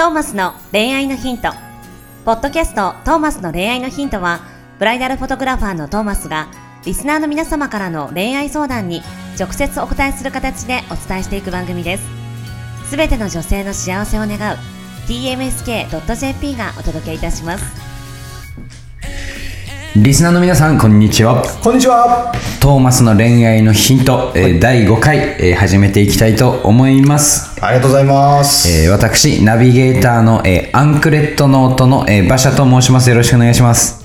トーマスの恋愛のヒント。ポッドキャストトーマスの恋愛のヒントは、ブライダルフォトグラファーのトーマスが、リスナーの皆様からの恋愛相談に直接お答えする形でお伝えしていく番組です。すべての女性の幸せを願う tmsk.jp がお届けいたします。リスナーの皆さん、こんにちは。こんにちは。トーマスの恋愛のヒント、えー第5回、えー始めていきたいと思います。ありがとうございます。えー私、ナビゲーターの、えーアンクレットノートの、えー馬車と申します。よろしくお願いします。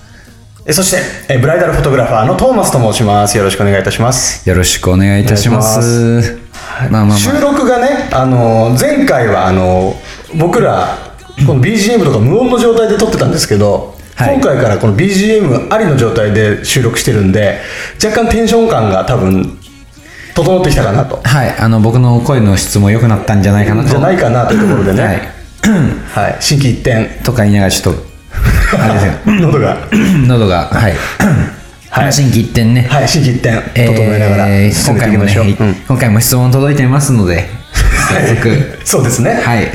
えそしてえブライダルフォトグラファーのトーマスと申します。よろしくお願いいたします。よろしくお願いいたします。まあまあ収まあ。録がね、あの前回はあの僕らこの BGM とか無音の状態で撮ってたんですけど、はい今回からこの BGM ありの状態で収録してるんで、若干テンション感が多分整ってきたかなと。はい、あの、僕の声の質も良くなったんじゃないかなと。じゃないかなというところでね。はい。はい。心機一転。とか言いながらちょっと、あれですよ。喉が。喉が、はい。はい 心機一転ね。はい。心機一転。えー整えながら進めていきましょう。今回もね、うん今回も質問届いてますので、早速、そうですね。はい。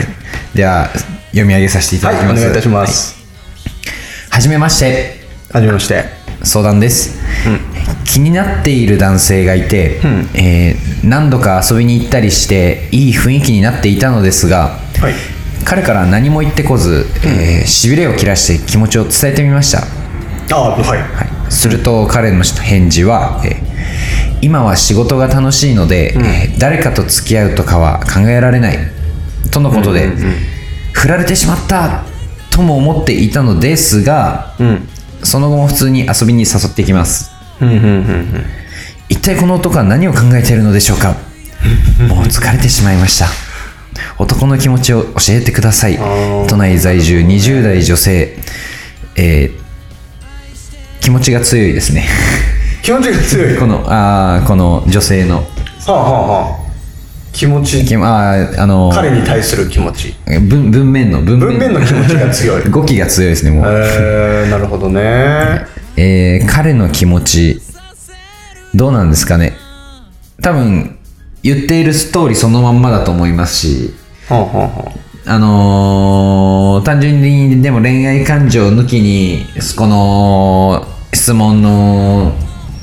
では、読み上げさせていたはい。だきます。お願いいたします。はじめまして、はじめまして。相談です、気になっている男性がいて、えー何度か遊びに行ったりして、いい雰囲気になっていたのですが、はい。彼から何も言ってこず、えーしびれを切らして気持ちを伝えてみました。ああ、はい。はい、すると彼の返事は、えー今は仕事が楽しいので、えー誰かと付き合うとかは考えられない。とのことで、振られてしまったとも思っていたのですが、うん。その後も普通に遊びに誘っていきます。うんうんうん一体この男は何を考えているのでしょうか？もう疲れてしまいました。男の気持ちを教えてください。ー。都内在住20代女性。えー気持ちが強いですね。気持ちが強い。このあーこの女性の。はあはあはあ。気持ち、きあーあの彼に対する気持ち？文文面の文文面の気持ちが強い。語気が強いですねもう、えー、なるほどね。えー彼の気持ちどうなんですかね？多分言っているストーリーそのまんまだと思いますしはあはあはあのー単純にでも恋愛感情抜きにこの質問の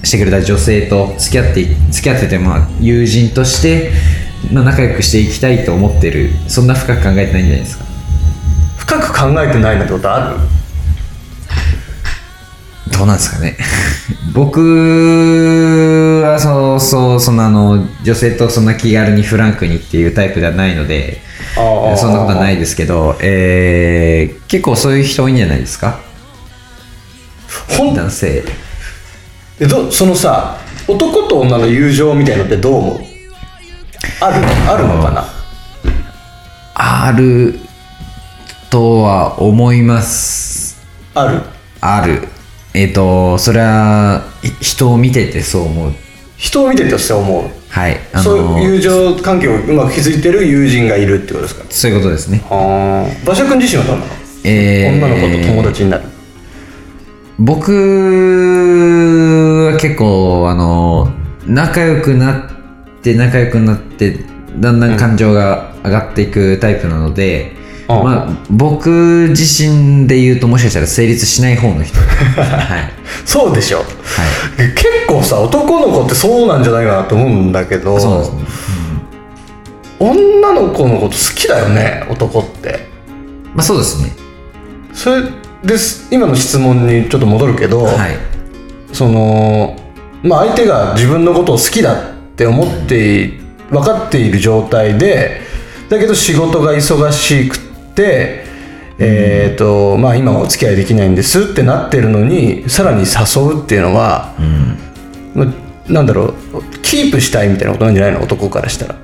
してくれた女性と付き合って付き合ってて、まあ、友人として、まあ、仲良くしていきたいと思ってるそんな深く考えてないんじゃないですか？あ深く考えてないなんてことある？どうなんですかね？僕はそうそうそんなあの女性とそんな気軽にフランクにっていうタイプではないのでそんなことはないですけど、えー結構そういう人多いんじゃないですか？ほん。男性。えどそのさ、男と女の友情みたいのってどう思う？あるあるのかな？あるとは思います。ある？ある。えっ、とそれはい人を見ててそう思う。人を見ててそう思う？はい。あのそういう友情関係をうまく築いてる友人がいるってことですか？そういうことですね。ああ馬車君自身はどうなの、えー。女の子と友達になる。僕は結構あの仲良くなって仲良くなってだんだん感情が上がっていくタイプなので、うん。まあ、僕自身で言うともしかしたら成立しない方の人。はい、そうでしょ。は結構さ男の子ってそうなんじゃないかなと思うんだけどい、そうですね。女の子のこと好きだよね男って。まあそうですね。それです今の質問にちょっと戻るけど、はい。そのまあ相手が自分のことを好きだって思って分かっている状態でだけど仕事が忙しくって、えっ、とまあ今はお付き合いできないんですってなってるのにさらに誘うっていうのは、まあなんだろうキープしたいみたいなことなんじゃないの？男からしたら。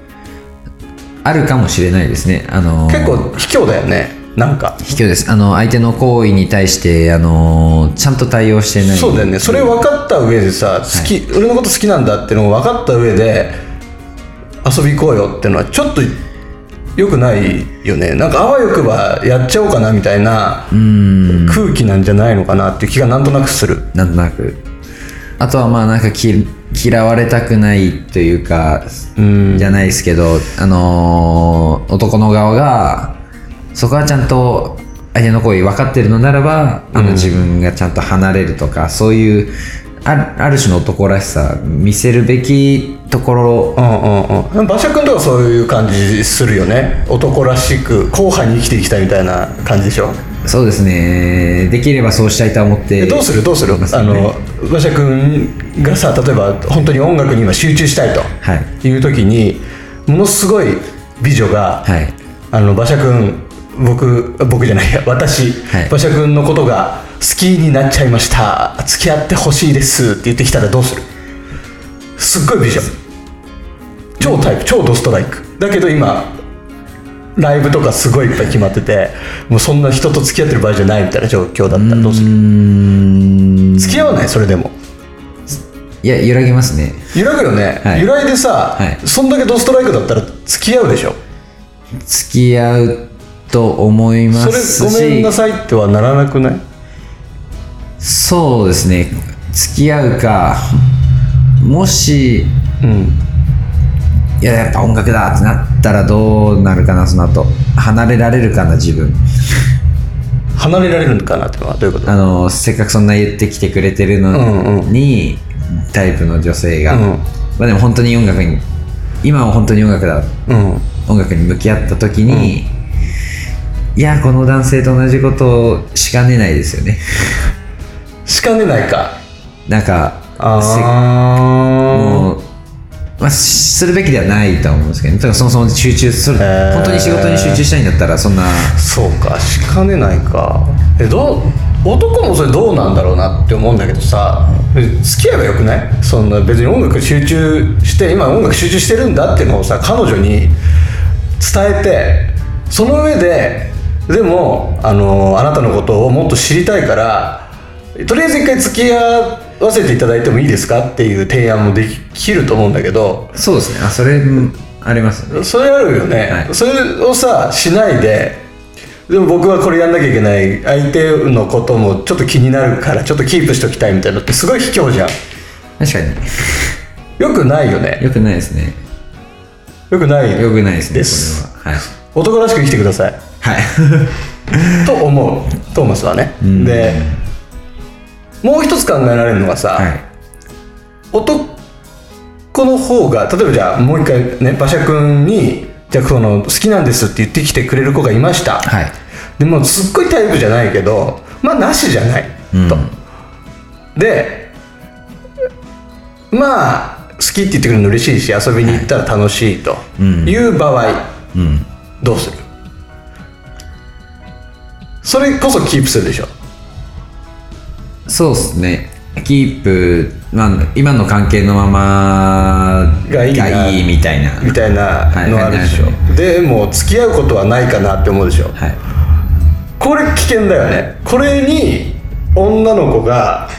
あるかもしれないですね。あの結構卑怯だよねなんか。卑怯です。あの相手の行為に対してあのちゃんと対応してない。そうだよね。それ分かった上でさ好き、俺のこと好きなんだってのを分かった上で遊び行こうよってのはちょっと良くないよね。なんかあわよくばやっちゃおうかなみたいな空気なんじゃないのかなっていう気がなんとなくする。なんとなく。あとはまあなんかき嫌われたくないというかうん。じゃないですけどあのー男の側がそこはちゃんと相手の行為分かってるのならばあの自分がちゃんと離れるとか、そういうあるある種の男らしさ見せるべきところ。うんうんうん。馬車君とかそういう感じするよね。男らしく硬派に生きていきたいみたいな感じでしょそうですね。できればそうしたいと思ってえどうする？どうする、ね。あの馬車君がさ例えば本当に音楽に今集中したいとはい。いう時にものすごい美女が、はい。あの馬車君僕僕じゃないや私、はい。馬車君のことが好きになっちゃいました。付き合ってほしいです。って言ってきたらどうする？すっごい美女超タイプ超ドストライク。だけど今ライブとかすごいいっぱい決まっててもうそんな人と付き合ってる場合じゃないみたいな状況だったらどうする？付き合わない？それでも。いや揺らぎますね。揺らぐよね、はい。揺らいでさ、はい。そんだけドストライクだったら付き合うでしょ？付き合うと思いますし。それごめんなさいってはならなくない？そうですね。付き合うかもしうん。いややっぱ音楽だってなったらどうなるかなその後。離れられるかな自分。離れられるのかなってのはどういうこと？あのせっかくそんな言ってきてくれてるのに、タイプの女性が、うん。まあ、でも本当に音楽に今は本当に音楽だ。うん。音楽に向き合った時に、いやこの男性と同じことをしかねないですよね。しかねないか。なんかあせあもう、まあ、するべきではないとは思うんですけど、ね、だからそもそも集中する、へー。本当に仕事に集中したいんだったらそんな。そうかしかねないか。えどう男もそれどうなんだろうなって思うんだけどさ付き合えばよくない？そんな別に音楽集中して今音楽集中してるんだっていうのをさ彼女に伝えてその上ででもあのあなたのことをもっと知りたいからとりあえず一回付き合わせていただいてもいいですかっていう提案もできると思うんだけどそうですね。あそれうんありますね。それあるよね、はい。それをさしないででも僕はこれやんなきゃいけない。相手のこともちょっと気になるからちょっとキープしときたいみたいなのってすごい卑怯じゃん。確かに。よくないよね。よくないですね。よくないよくないですねこれは。男らしく生きてくださいはい。は いと思う。トーマスはね。ん。でもう一つ考えられるのがさ、はい。男の方が例えばじゃあもう一回ね馬車君にじゃあこの好きなんですって言ってきてくれる子がいました、はい。でもすっごいタイプじゃないけどまあなしじゃない、うん。と。でまあ好きって言ってくれるの嬉しいし遊びに行ったら楽しいとうん。いう場合、うん。どうする？それこそキープするでしょ。そうですね。キープ、まあ、今の関係のままがいいないいみたいな。みたいなのあるでしょ、はいでもう付き合うことはないかなって思うでしょ。はい。これ危険だよね。これに女の子が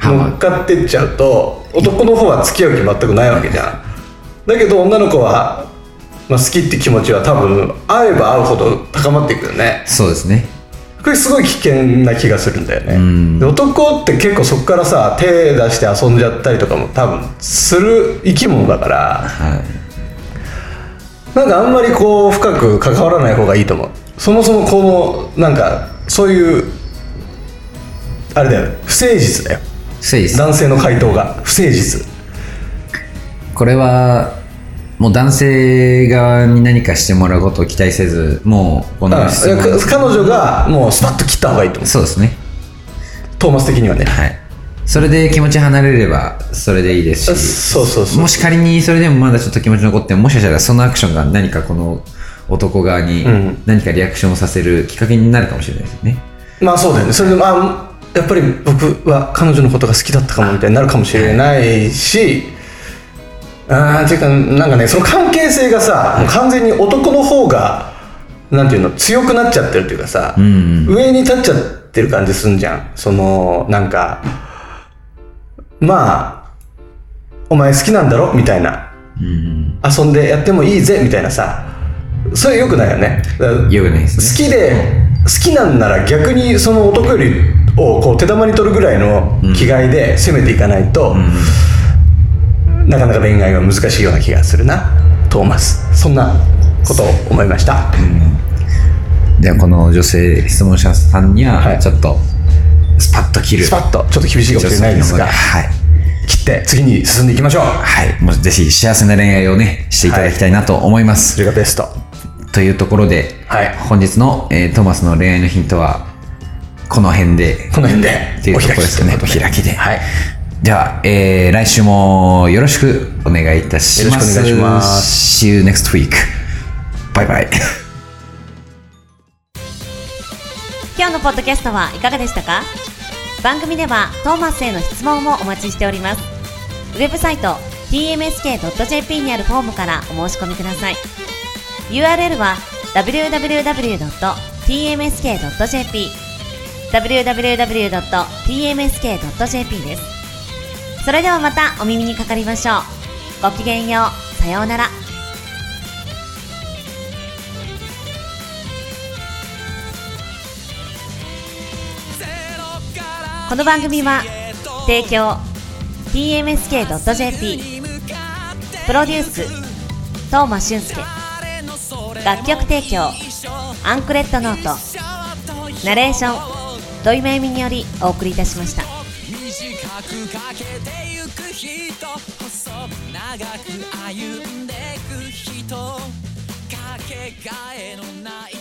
乗っかってっちゃうと男の方は付き合う気全くないわけじゃん。だけど女の子は、まあ、好きって気持ちは多分会えば会うほど高まっていくよね。そうですねこれすごい危険な気がするんだよね、男って結構そこからさ手出して遊んじゃったりとかも多分する生き物だからはい。なんかあんまりこう深く関わらない方がいいと思う。そもそもこのなんかそういうあれだよ不誠実だよ。そうです男性の回答が。不誠実。これはもう男性側に何かしてもらうことを期待せずもうこの彼女がもうスパッと切った方がいいと思うそうですね。トーマス的にはね。はい。それで気持ち離れればそれでいいですし。そうそうそう。もし仮にそれでもまだちょっと気持ち残ってももしかしたらそのアクションが何かこの男側にうん。何かリアクションをさせるきっかけになるかもしれないですよね、まあそうだよね。それでもあやっぱり僕は彼女のことが好きだったかもみたいになるかもしれないしあーっていうかなんかねその関係性がさもう完全に男の方がなんていうの強くなっちゃってるっていうかさ、ん上に立っちゃってる感じすんじゃん。そのなんかまあお前好きなんだろ？みたいな。うん遊んでやってもいいぜ？みたいなさ。それよくないよね。だからよくないですね。好きで好きなんなら逆にその男よりをこう手玉に取るぐらいの気概で攻めていかないと、なかなか恋愛は難しいような気がするな。トーマス。そんなことを思いました、ではこの女性質問者さんにははい。ちょっとスパッと切る。スパッと。ちょっと厳しいかもしれないですが。はい。切って次に進んでいきましょう。はい。もうぜひ幸せな恋愛をねしていただきたいなと思います、それがベスト。というところで、はい。本日の、えートーマスの恋愛のヒントはこの辺で。この辺で。っていうところですかね。おお開きで。はいでは、えー来週もよろしくお願いいたします。よろしくお願いします See you next week. バイバイ。今日のポッドキャストはいかがでしたか？番組ではトーマスへの質問もお待ちしておりますウェブサイト tmsk.jp にあるフォームからお申し込みください URL は www.tmsk.jp www.tmsk.jp ですそれではまたお耳にかかりましょう。ごきげんよう。さようなら。この番組は提供 tmsk.jp プロデュース東間俊介楽曲提供アンクレットノートナレーション土井めいみによりお送りいたしました。短くかけてゆく人。細長く歩んでく人。かけがえのない